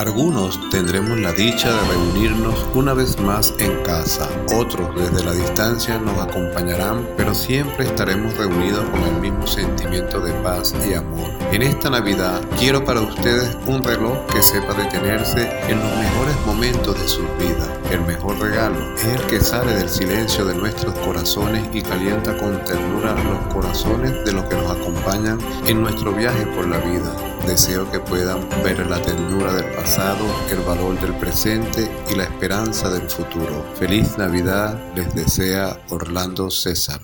Algunos tendremos la dicha de reunirnos una vez más en casa, otros desde la distancia nos acompañarán, pero siempre estaremos reunidos con el mismo sentimiento de paz y amor. En esta Navidad quiero para ustedes un reloj que sepa detenerse en los mejores momentos de su vida. El mejor regalo es el que sale del silencio de nuestros corazones y calienta con ternura los corazones de los que nos acompañan en nuestro viaje por la vida. Deseo que puedan ver la ternura del pasado, el valor del presente y la esperanza del futuro. Feliz Navidad les desea Orlando César.